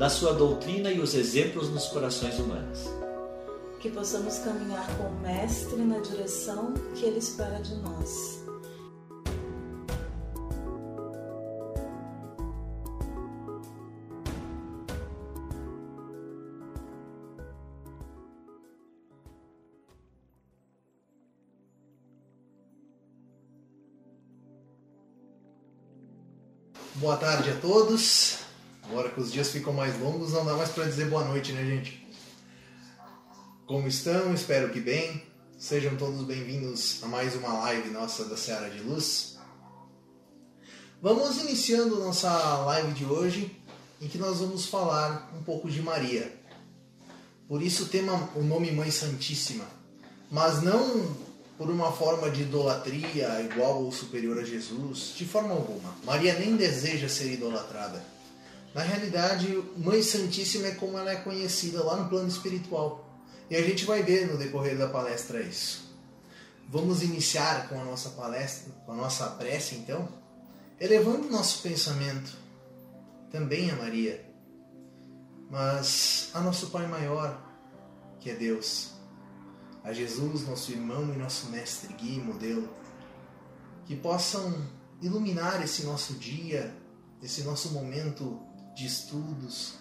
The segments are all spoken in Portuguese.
da sua doutrina e os exemplos nos corações humanos. Que possamos caminhar com o Mestre na direção que ele espera de nós. Boa tarde a todos. Agora que os dias ficam mais longos, não dá mais para dizer boa noite, né, gente? Como estão? Espero que bem. Sejam todos bem-vindos a mais uma live nossa da Seara de Luz. Vamos iniciando nossa live de hoje, em que nós vamos falar um pouco de Maria. Por isso o tema, o nome Mãe Santíssima, mas não por uma forma de idolatria igual ou superior a Jesus, de forma alguma. Maria nem deseja ser idolatrada. Na realidade, Mãe Santíssima é como ela é conhecida lá no plano espiritual. E a gente vai ver no decorrer da palestra isso. Vamos iniciar com a nossa palestra, com a nossa prece então, elevando nosso pensamento também a Maria, mas a nosso Pai maior, que é Deus a Jesus, nosso irmão e nosso mestre, guia e modelo, que possam iluminar esse nosso dia, esse nosso momento de estudos,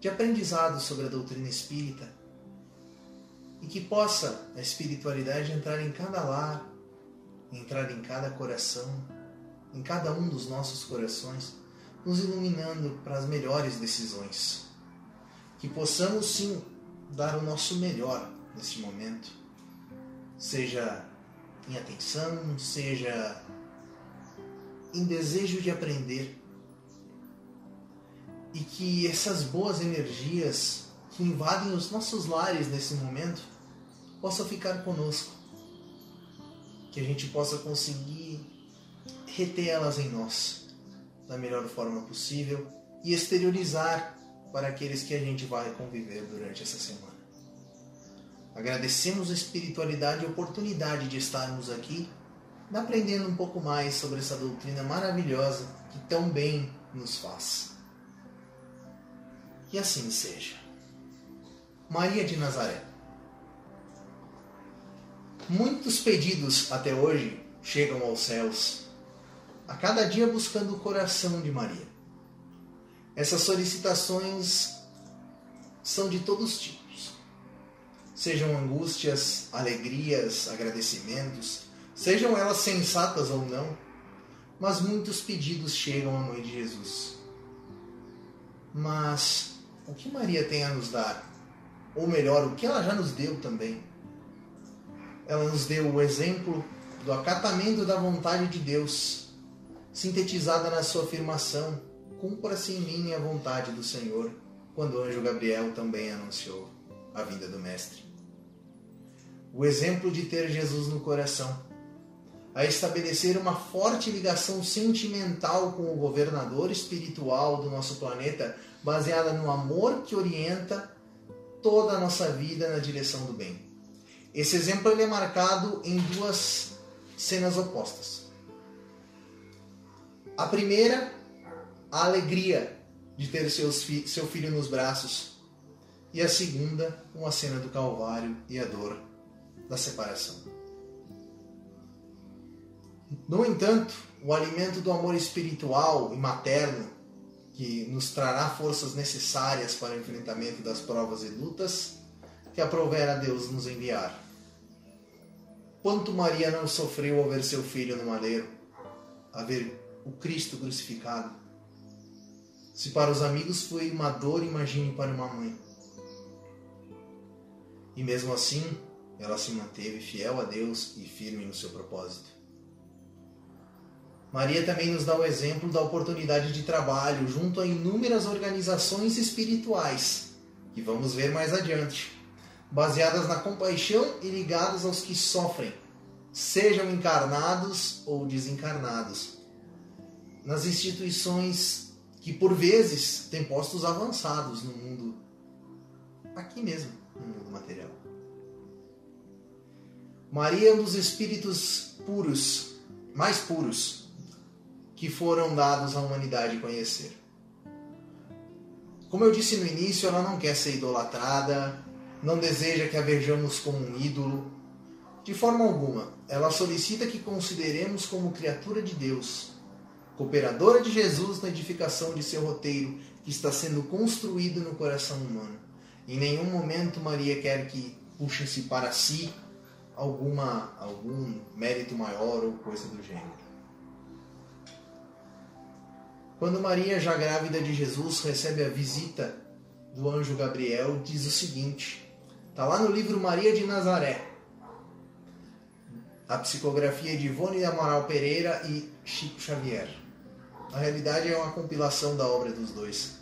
de aprendizado sobre a doutrina espírita, e que possa a espiritualidade entrar em cada lar, entrar em cada coração, em cada um dos nossos corações, nos iluminando para as melhores decisões. Que possamos sim dar o nosso melhor neste momento, seja em atenção, seja em desejo de aprender, e que essas boas energias que invadem os nossos lares nesse momento possam ficar conosco, que a gente possa conseguir reter elas em nós da melhor forma possível e exteriorizar para aqueles que a gente vai conviver durante essa semana. Agradecemos a espiritualidade e a oportunidade de estarmos aqui, aprendendo um pouco mais sobre essa doutrina maravilhosa que tão bem nos faz. E assim seja. Maria de Nazaré. Muitos pedidos até hoje chegam aos céus, a cada dia buscando o coração de Maria. Essas solicitações são de todos os tipos sejam angústias, alegrias, agradecimentos, sejam elas sensatas ou não, mas muitos pedidos chegam à Mãe de Jesus. Mas o que Maria tem a nos dar? Ou melhor, o que ela já nos deu também? Ela nos deu o exemplo do acatamento da vontade de Deus, sintetizada na sua afirmação: Cumpra-se em mim a vontade do Senhor, quando o anjo Gabriel também anunciou a vinda do Mestre o exemplo de ter Jesus no coração, a estabelecer uma forte ligação sentimental com o governador espiritual do nosso planeta, baseada no amor que orienta toda a nossa vida na direção do bem. Esse exemplo ele é marcado em duas cenas opostas. A primeira, a alegria de ter seus fi seu filho nos braços, e a segunda, uma cena do Calvário e a dor da separação. No entanto, o alimento do amor espiritual e materno, que nos trará forças necessárias para o enfrentamento das provas e lutas, que aprover a Deus nos enviar. Quanto Maria não sofreu ao ver seu filho no madeiro, a ver o Cristo crucificado. Se para os amigos foi uma dor, imagine para uma mãe. E mesmo assim, ela se manteve fiel a Deus e firme no seu propósito. Maria também nos dá o exemplo da oportunidade de trabalho junto a inúmeras organizações espirituais, que vamos ver mais adiante, baseadas na compaixão e ligadas aos que sofrem, sejam encarnados ou desencarnados. Nas instituições que por vezes têm postos avançados no mundo, aqui mesmo, no mundo material. Maria é um dos espíritos puros, mais puros, que foram dados à humanidade conhecer. Como eu disse no início, ela não quer ser idolatrada, não deseja que a vejamos como um ídolo. De forma alguma, ela solicita que consideremos como criatura de Deus, cooperadora de Jesus na edificação de seu roteiro que está sendo construído no coração humano. Em nenhum momento Maria quer que puxe-se para si alguma algum mérito maior ou coisa do gênero. Quando Maria, já grávida de Jesus, recebe a visita do anjo Gabriel, diz o seguinte: está lá no livro Maria de Nazaré, a psicografia de Ivone Amaral Pereira e Chico Xavier. Na realidade, é uma compilação da obra dos dois,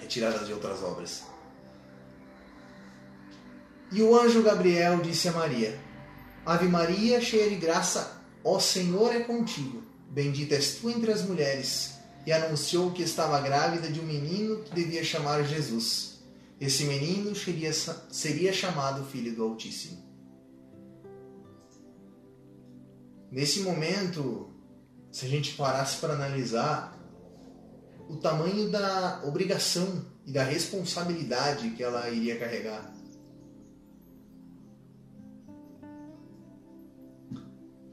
retirada de outras obras. E o anjo Gabriel disse a Maria: Ave Maria, cheia de graça, ó Senhor é contigo. Bendita és tu entre as mulheres. E anunciou que estava grávida de um menino que devia chamar Jesus. Esse menino seria, seria chamado Filho do Altíssimo. Nesse momento, se a gente parasse para analisar o tamanho da obrigação e da responsabilidade que ela iria carregar.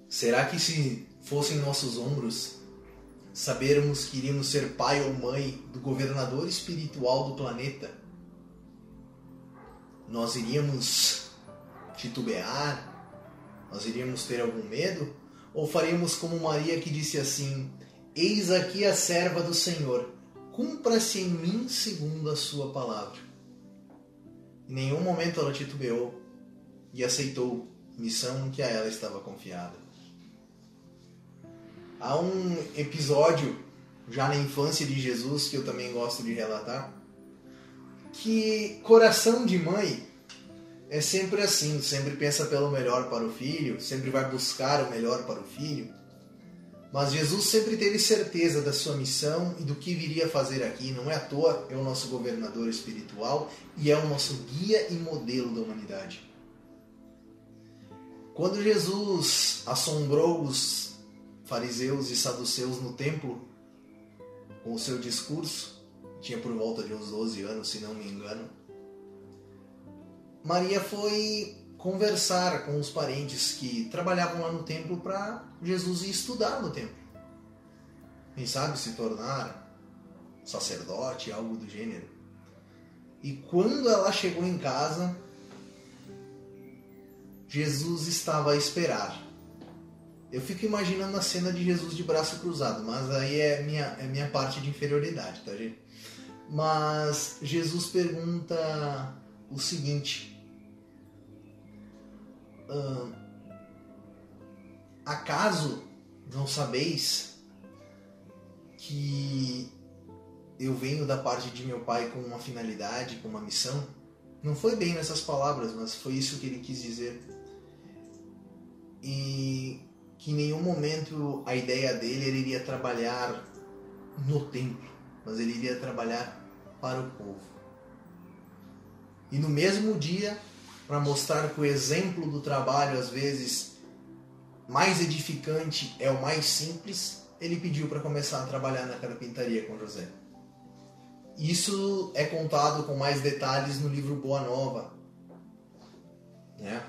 Será que se fossem nossos ombros sabermos que iríamos ser pai ou mãe do governador espiritual do planeta, nós iríamos titubear? Nós iríamos ter algum medo? Ou faríamos como Maria que disse assim: Eis aqui a serva do Senhor, cumpra-se em mim segundo a sua palavra. Em nenhum momento ela titubeou e aceitou missão que a ela estava confiada. Há um episódio já na infância de Jesus que eu também gosto de relatar, que coração de mãe é sempre assim, sempre pensa pelo melhor para o filho, sempre vai buscar o melhor para o filho. Mas Jesus sempre teve certeza da sua missão e do que viria fazer aqui. Não é à toa, é o nosso governador espiritual e é o nosso guia e modelo da humanidade. Quando Jesus assombrou os fariseus e saduceus no templo com o seu discurso, tinha por volta de uns 12 anos, se não me engano. Maria foi conversar com os parentes que trabalhavam lá no templo para Jesus ir estudar no templo. Quem sabe se tornar sacerdote, algo do gênero. E quando ela chegou em casa, Jesus estava a esperar. Eu fico imaginando a cena de Jesus de braço cruzado, mas aí é minha, é minha parte de inferioridade, tá, gente? Mas Jesus pergunta o seguinte: Acaso não sabeis que eu venho da parte de meu pai com uma finalidade, com uma missão? Não foi bem nessas palavras, mas foi isso que ele quis dizer. E que em nenhum momento a ideia dele ele iria trabalhar no templo, mas ele iria trabalhar para o povo. E no mesmo dia, para mostrar que o exemplo do trabalho às vezes mais edificante é o mais simples, ele pediu para começar a trabalhar na carpintaria com José. Isso é contado com mais detalhes no livro Boa Nova. Né?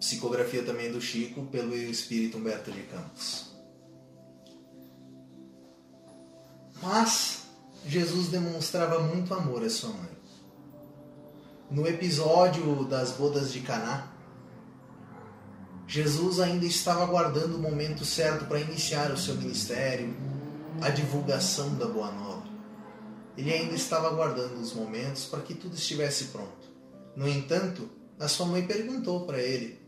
Psicografia também do Chico, pelo espírito Humberto de Campos. Mas Jesus demonstrava muito amor à sua mãe. No episódio das bodas de Caná, Jesus ainda estava aguardando o momento certo para iniciar o seu ministério, a divulgação da boa nova. Ele ainda estava aguardando os momentos para que tudo estivesse pronto. No entanto, a sua mãe perguntou para ele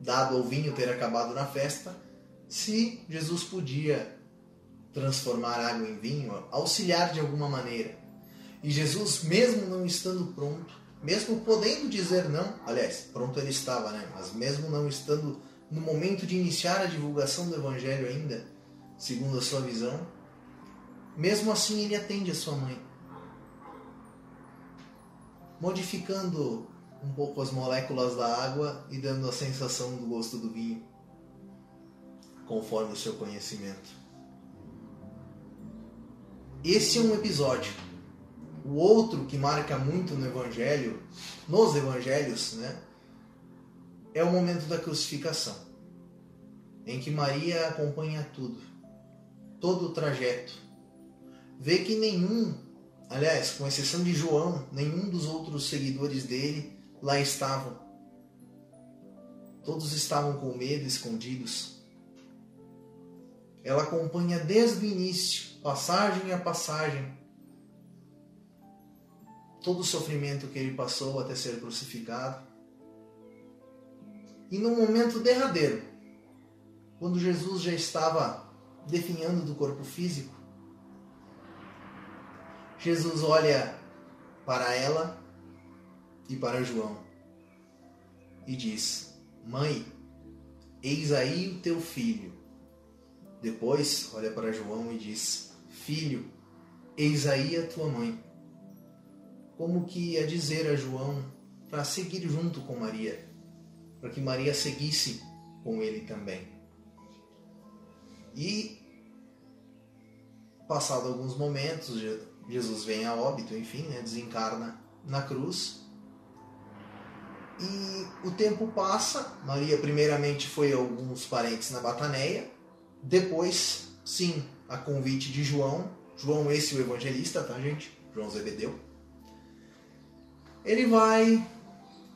dado o vinho ter acabado na festa, se Jesus podia transformar água em vinho, auxiliar de alguma maneira. E Jesus, mesmo não estando pronto, mesmo podendo dizer não, aliás, pronto ele estava, né? Mas mesmo não estando no momento de iniciar a divulgação do evangelho ainda, segundo a sua visão, mesmo assim ele atende a sua mãe. Modificando um pouco as moléculas da água e dando a sensação do gosto do vinho, conforme o seu conhecimento. Esse é um episódio. O outro que marca muito no Evangelho, nos Evangelhos, né, é o momento da crucificação, em que Maria acompanha tudo, todo o trajeto. Vê que nenhum, aliás, com exceção de João, nenhum dos outros seguidores dele lá estavam. Todos estavam com medo, escondidos. Ela acompanha desde o início, passagem a passagem, todo o sofrimento que ele passou até ser crucificado. E no momento derradeiro, quando Jesus já estava definhando do corpo físico, Jesus olha para ela e para João e diz: Mãe, eis aí o teu filho. Depois olha para João e diz: Filho, eis aí a tua mãe. Como que ia dizer a João para seguir junto com Maria, para que Maria seguisse com ele também. E passado alguns momentos, Jesus vem a óbito, enfim, né, desencarna na cruz e o tempo passa. Maria, primeiramente, foi a alguns parentes na Bataneia. Depois, sim, a convite de João. João, esse o evangelista, tá, gente? João Zebedeu. Ele vai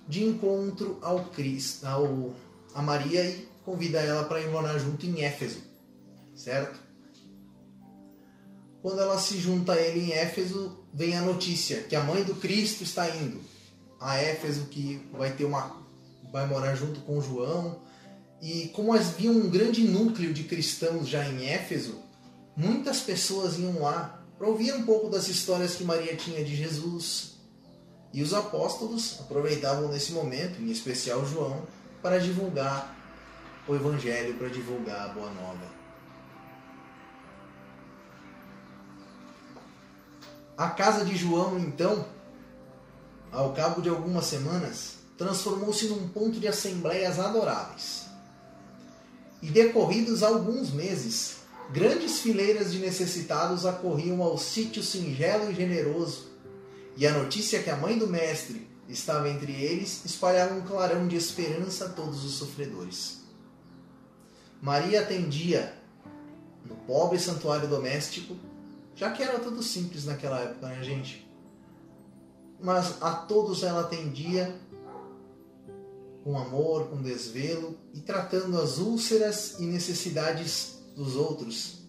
de encontro ao Cristo, ao, a Maria e convida ela para ir morar junto em Éfeso, certo? Quando ela se junta a ele em Éfeso, vem a notícia que a mãe do Cristo está indo a Éfeso que vai ter uma vai morar junto com João e como havia um grande núcleo de cristãos já em Éfeso, muitas pessoas iam lá para ouvir um pouco das histórias que Maria tinha de Jesus. E os apóstolos aproveitavam nesse momento, em especial João, para divulgar o evangelho, para divulgar a boa nova. A casa de João, então, ao cabo de algumas semanas, transformou-se num ponto de assembleias adoráveis. E decorridos alguns meses, grandes fileiras de necessitados acorriam ao sítio singelo e generoso, e a notícia que a mãe do mestre estava entre eles espalhava um clarão de esperança a todos os sofredores. Maria atendia no pobre santuário doméstico, já que era tudo simples naquela época, né, gente? Mas a todos ela atendia com amor, com desvelo e tratando as úlceras e necessidades dos outros.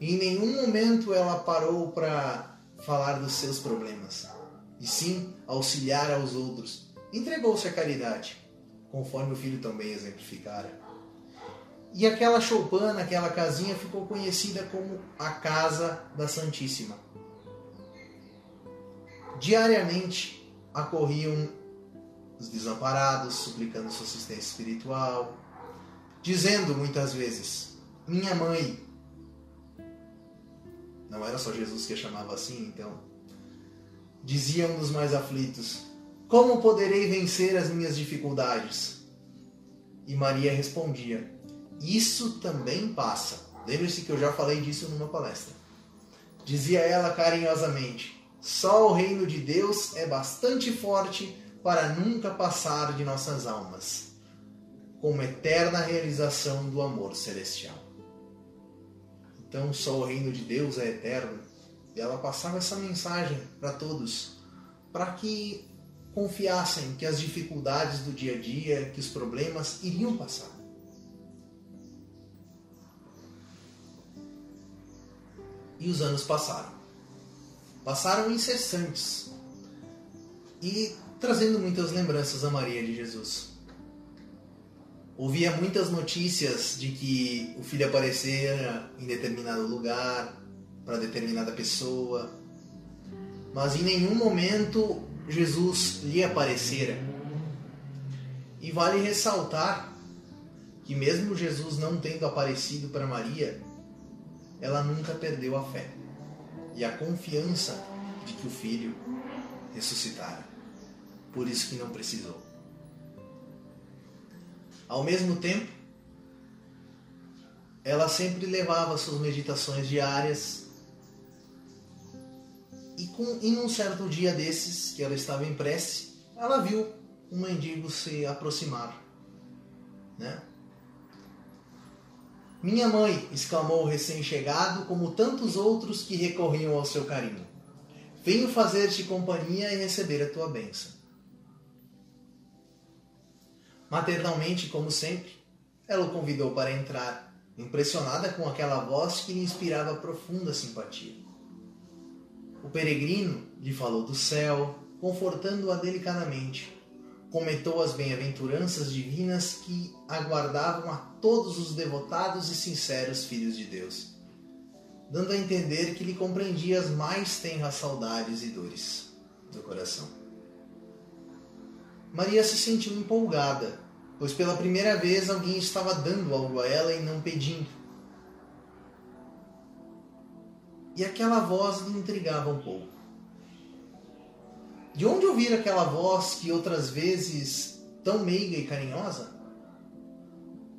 E em nenhum momento ela parou para falar dos seus problemas, e sim auxiliar aos outros. Entregou-se à caridade, conforme o filho também exemplificara. E aquela choupana, aquela casinha ficou conhecida como a Casa da Santíssima diariamente acorriam os desamparados, suplicando sua assistência espiritual, dizendo muitas vezes: Minha mãe. Não era só Jesus que a chamava assim, então. Diziam nos mais aflitos: Como poderei vencer as minhas dificuldades? E Maria respondia: Isso também passa. Lembre-se que eu já falei disso numa palestra. Dizia ela carinhosamente: só o reino de Deus é bastante forte para nunca passar de nossas almas, como eterna realização do amor celestial. Então, só o reino de Deus é eterno. E ela passava essa mensagem para todos, para que confiassem que as dificuldades do dia a dia, que os problemas iriam passar. E os anos passaram passaram incessantes e trazendo muitas lembranças a Maria de Jesus. Ouvia muitas notícias de que o filho aparecia em determinado lugar, para determinada pessoa, mas em nenhum momento Jesus lhe aparecera. E vale ressaltar que, mesmo Jesus não tendo aparecido para Maria, ela nunca perdeu a fé e a confiança de que o filho ressuscitara. Por isso que não precisou. Ao mesmo tempo, ela sempre levava suas meditações diárias. E com, em um certo dia desses, que ela estava em prece, ela viu um mendigo se aproximar. Né? Minha mãe, exclamou o recém-chegado, como tantos outros que recorriam ao seu carinho. Venho fazer-te companhia e receber a tua bênção. Maternalmente, como sempre, ela o convidou para entrar, impressionada com aquela voz que lhe inspirava profunda simpatia. O peregrino lhe falou do céu, confortando-a delicadamente. Comentou as bem-aventuranças divinas que aguardavam a todos os devotados e sinceros filhos de Deus, dando a entender que lhe compreendia as mais tenras saudades e dores do coração. Maria se sentiu empolgada, pois pela primeira vez alguém estava dando algo a ela e não pedindo. E aquela voz lhe intrigava um pouco. De onde ouvir aquela voz que outras vezes tão meiga e carinhosa?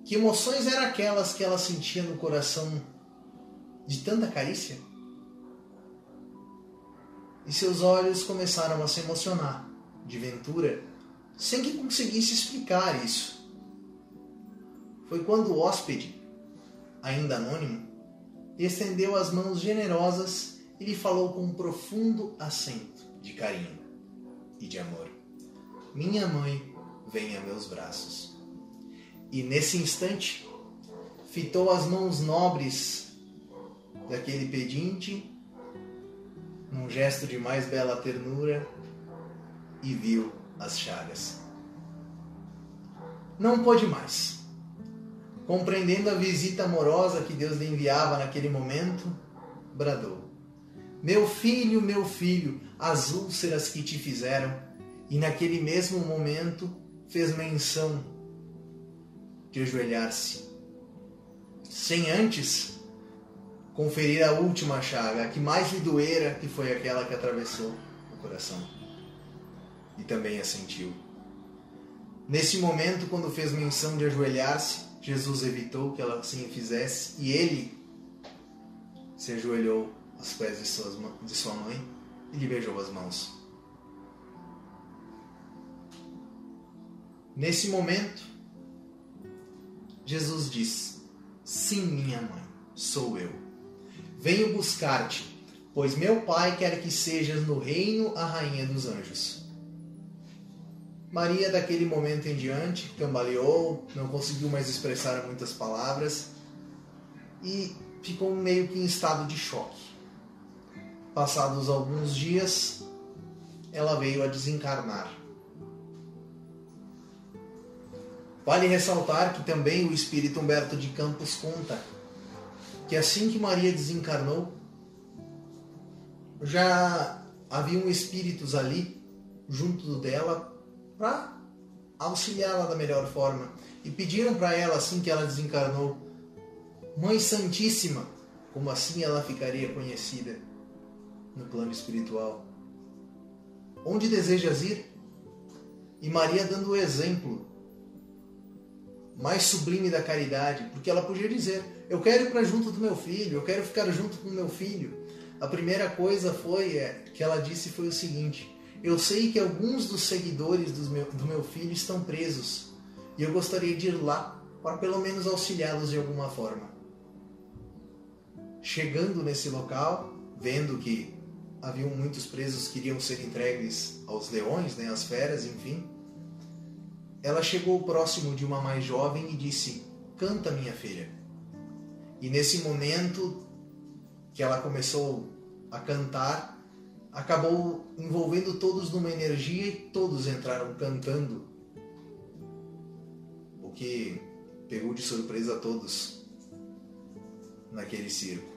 Que emoções eram aquelas que ela sentia no coração de tanta carícia? E seus olhos começaram a se emocionar, de ventura, sem que conseguisse explicar isso. Foi quando o hóspede, ainda anônimo, estendeu as mãos generosas e lhe falou com um profundo acento de carinho e de amor: Minha mãe, venha a meus braços. E nesse instante, fitou as mãos nobres daquele pedinte, num gesto de mais bela ternura, e viu as chagas. Não pôde mais. Compreendendo a visita amorosa que Deus lhe enviava naquele momento, bradou: Meu filho, meu filho, as úlceras que te fizeram. E naquele mesmo momento fez menção de ajoelhar-se, sem antes conferir a última chaga, a que mais lhe doera, que foi aquela que atravessou o coração e também a sentiu. Nesse momento, quando fez menção de ajoelhar-se, Jesus evitou que ela assim fizesse e ele se ajoelhou aos pés de, suas, de sua mãe e lhe beijou as mãos. Nesse momento, Jesus disse: Sim, minha mãe, sou eu. Venho buscar-te, pois meu Pai quer que sejas no reino a rainha dos anjos. Maria, daquele momento em diante, cambaleou, não conseguiu mais expressar muitas palavras e ficou meio que em estado de choque. Passados alguns dias, ela veio a desencarnar. Vale ressaltar que também o espírito Humberto de Campos conta que assim que Maria desencarnou, já haviam espíritos ali junto dela para auxiliá-la da melhor forma. E pediram para ela, assim que ela desencarnou, Mãe Santíssima, como assim ela ficaria conhecida no plano espiritual. Onde desejas ir? E Maria dando o exemplo mais sublime da caridade, porque ela podia dizer: Eu quero ir para junto do meu filho, eu quero ficar junto com meu filho. A primeira coisa foi é, que ela disse foi o seguinte: eu sei que alguns dos seguidores do meu, do meu filho estão presos e eu gostaria de ir lá para pelo menos auxiliá-los de alguma forma. Chegando nesse local, vendo que haviam muitos presos que iriam ser entregues aos leões, né, às feras, enfim, ela chegou próximo de uma mais jovem e disse: Canta, minha filha. E nesse momento que ela começou a cantar, acabou envolvendo todos numa energia e todos entraram cantando. O que pegou de surpresa a todos naquele circo.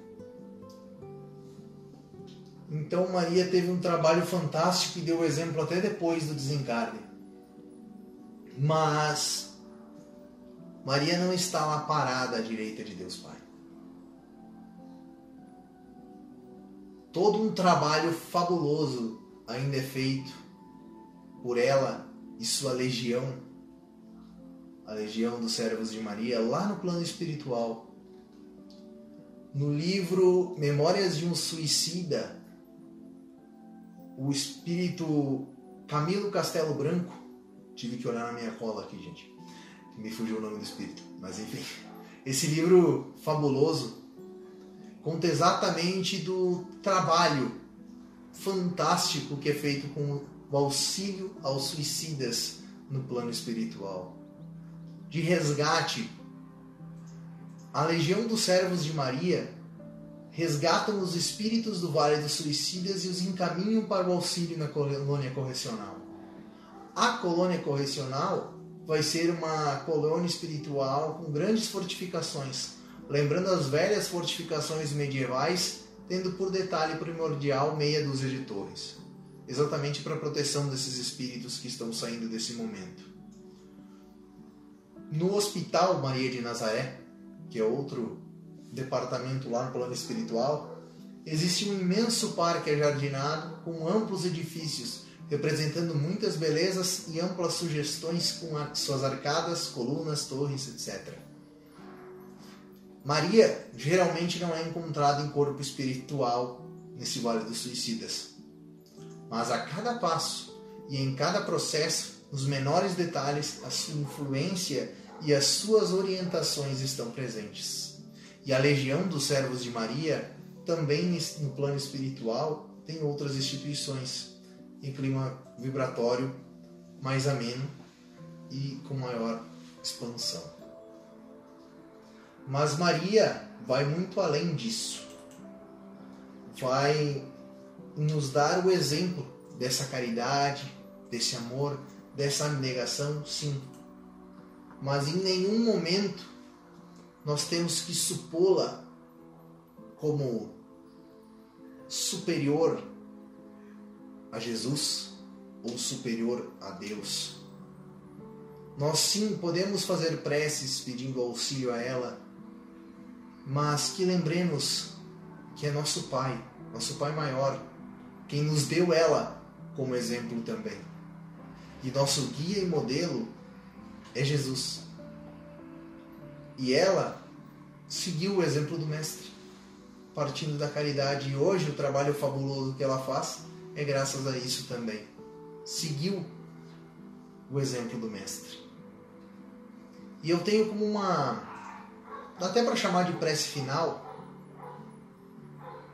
Então Maria teve um trabalho fantástico e deu exemplo até depois do desencarne. Mas Maria não está lá parada à direita de Deus Pai. Todo um trabalho fabuloso ainda é feito por ela e sua legião, a legião dos servos de Maria, lá no plano espiritual. No livro Memórias de um Suicida, o espírito Camilo Castelo Branco, tive que olhar na minha cola aqui, gente, me fugiu o nome do espírito, mas enfim. Esse livro fabuloso conta exatamente do trabalho fantástico que é feito com o auxílio aos suicidas no plano espiritual. De resgate. A legião dos servos de Maria resgatam os espíritos do Vale dos Suicidas e os encaminham para o auxílio na colônia correcional. A colônia correcional vai ser uma colônia espiritual com grandes fortificações, lembrando as velhas fortificações medievais, tendo por detalhe primordial meia dúzia de torres, exatamente para a proteção desses espíritos que estão saindo desse momento. No Hospital Maria de Nazaré, que é outro departamento lá no plano espiritual, existe um imenso parque ajardinado com amplos edifícios representando muitas belezas e amplas sugestões com suas arcadas, colunas, torres, etc. Maria geralmente não é encontrada em corpo espiritual nesse Vale dos Suicidas, mas a cada passo e em cada processo, nos menores detalhes, a sua influência e as suas orientações estão presentes. E a legião dos servos de Maria, também no plano espiritual, tem outras instituições em clima vibratório mais ameno e com maior expansão. Mas Maria vai muito além disso. Vai nos dar o exemplo dessa caridade, desse amor, dessa abnegação, sim. Mas em nenhum momento nós temos que supô-la como superior a Jesus ou superior a Deus. Nós sim podemos fazer preces pedindo auxílio a ela, mas que lembremos que é nosso Pai, nosso Pai maior, quem nos deu ela como exemplo também. E nosso guia e modelo é Jesus. E ela seguiu o exemplo do Mestre, partindo da caridade. E hoje o trabalho fabuloso que ela faz é graças a isso também. Seguiu o exemplo do Mestre. E eu tenho como uma. até para chamar de prece final.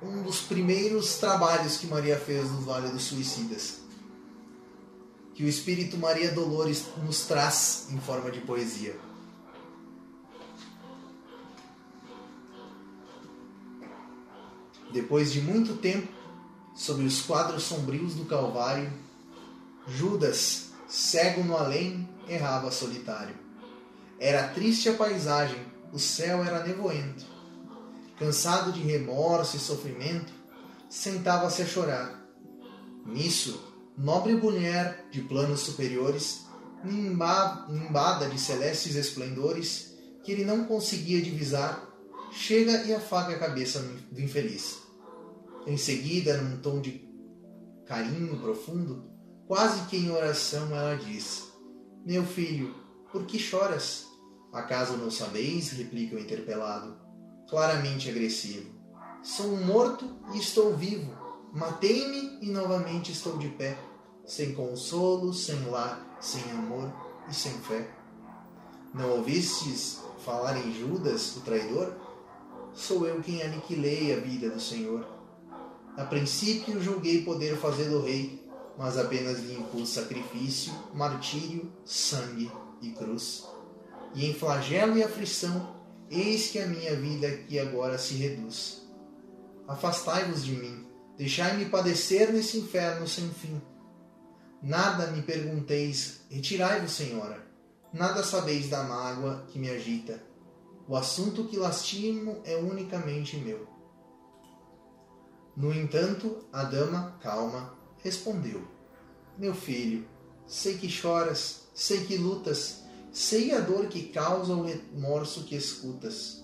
Um dos primeiros trabalhos que Maria fez no Vale dos Suicidas. Que o Espírito Maria Dolores nos traz em forma de poesia. Depois de muito tempo, sobre os quadros sombrios do Calvário, Judas, cego no além, errava solitário. Era triste a paisagem, o céu era nevoento. Cansado de remorso e sofrimento, sentava-se a chorar. Nisso, nobre mulher de planos superiores, nimbada de celestes esplendores, que ele não conseguia divisar, chega e afaga a cabeça do infeliz. Em seguida, num tom de carinho profundo, quase que em oração, ela diz: Meu filho, por que choras? Acaso não sabeis? replica o interpelado, claramente agressivo. Sou morto e estou vivo. Matei-me e novamente estou de pé, sem consolo, sem lar, sem amor e sem fé. Não ouvistes falar em Judas, o traidor? Sou eu quem aniquilei a vida do Senhor. A princípio julguei poder fazê-lo rei, mas apenas lhe impus sacrifício, martírio, sangue e cruz. E em flagelo e aflição, eis que a minha vida aqui agora se reduz. Afastai-vos de mim, deixai-me padecer nesse inferno sem fim. Nada me pergunteis, retirai-vos, Senhora. nada sabeis da mágoa que me agita. O assunto que lastimo é unicamente meu. No entanto, a dama, calma, respondeu: Meu filho, sei que choras, sei que lutas, sei a dor que causa o remorso que escutas.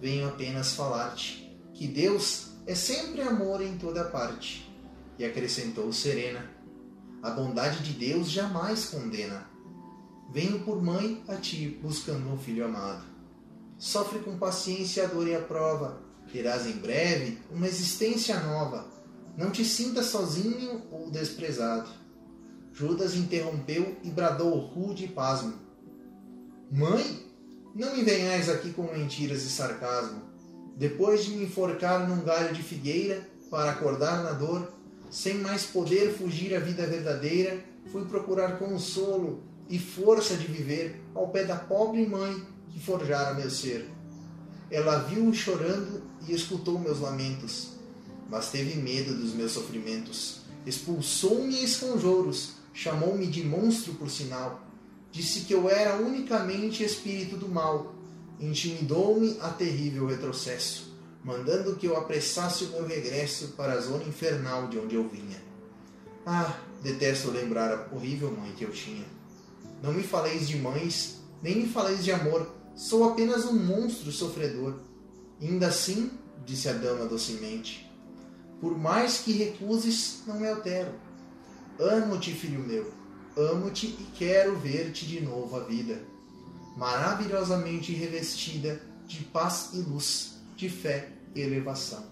Venho apenas falar-te que Deus é sempre amor em toda parte. E acrescentou serena: A bondade de Deus jamais condena. Venho por mãe a ti buscando um filho amado. Sofre com paciência a dor e a prova. Terás em breve uma existência nova. Não te sintas sozinho ou desprezado. Judas interrompeu e bradou rude e pasmo. Mãe, não me venhais aqui com mentiras e sarcasmo. Depois de me enforcar num galho de figueira para acordar na dor, sem mais poder fugir à vida verdadeira, fui procurar consolo e força de viver ao pé da pobre mãe que forjara meu ser. Ela viu-o chorando e escutou meus lamentos, mas teve medo dos meus sofrimentos. Expulsou-me em esconjouros, chamou-me de monstro por sinal. Disse que eu era unicamente espírito do mal. Intimidou-me a terrível retrocesso, mandando que eu apressasse o meu regresso para a zona infernal de onde eu vinha. Ah, detesto lembrar a horrível mãe que eu tinha. Não me faleis de mães, nem me faleis de amor. Sou apenas um monstro sofredor. Ainda assim, disse a dama docemente, por mais que recuses, não me altero. Amo-te, filho meu, amo-te e quero ver-te de novo a vida, maravilhosamente revestida de paz e luz, de fé e elevação.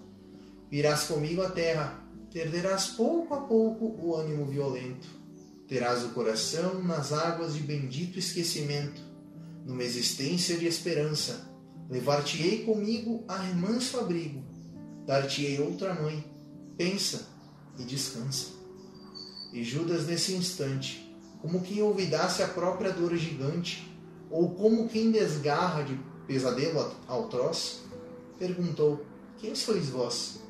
Virás comigo à terra, perderás pouco a pouco o ânimo violento, terás o coração nas águas de bendito esquecimento, numa existência de esperança, levar-te-ei comigo a remanso abrigo, dar-te-ei outra mãe, pensa e descansa. E Judas, nesse instante, como quem olvidasse a própria dor gigante, ou como quem desgarra de pesadelo atroz, perguntou: Quem sois vós?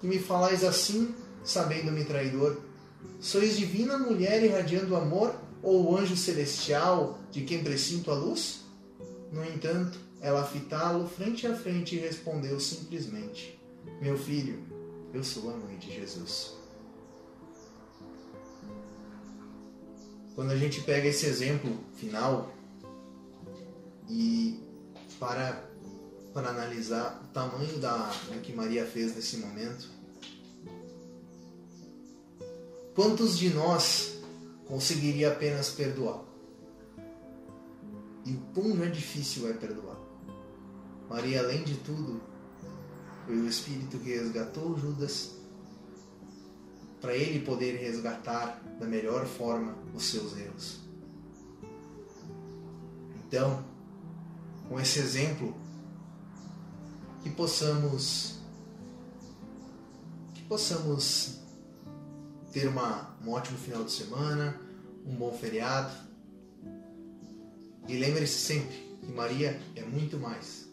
Que me falais assim, sabendo-me traidor? Sois divina mulher irradiando amor, ou anjo celestial de quem presinto a luz? No entanto, ela fitá-lo frente a frente e respondeu simplesmente: Meu filho, eu sou a mãe de Jesus. Quando a gente pega esse exemplo final e para para analisar o tamanho da do que Maria fez nesse momento, quantos de nós conseguiria apenas perdoar? E o quão é difícil é perdoar. Maria, além de tudo, foi o Espírito que resgatou Judas para ele poder resgatar da melhor forma os seus erros. Então, com esse exemplo, que possamos que possamos ter uma, um ótimo final de semana, um bom feriado. E lembre-se sempre que Maria é muito mais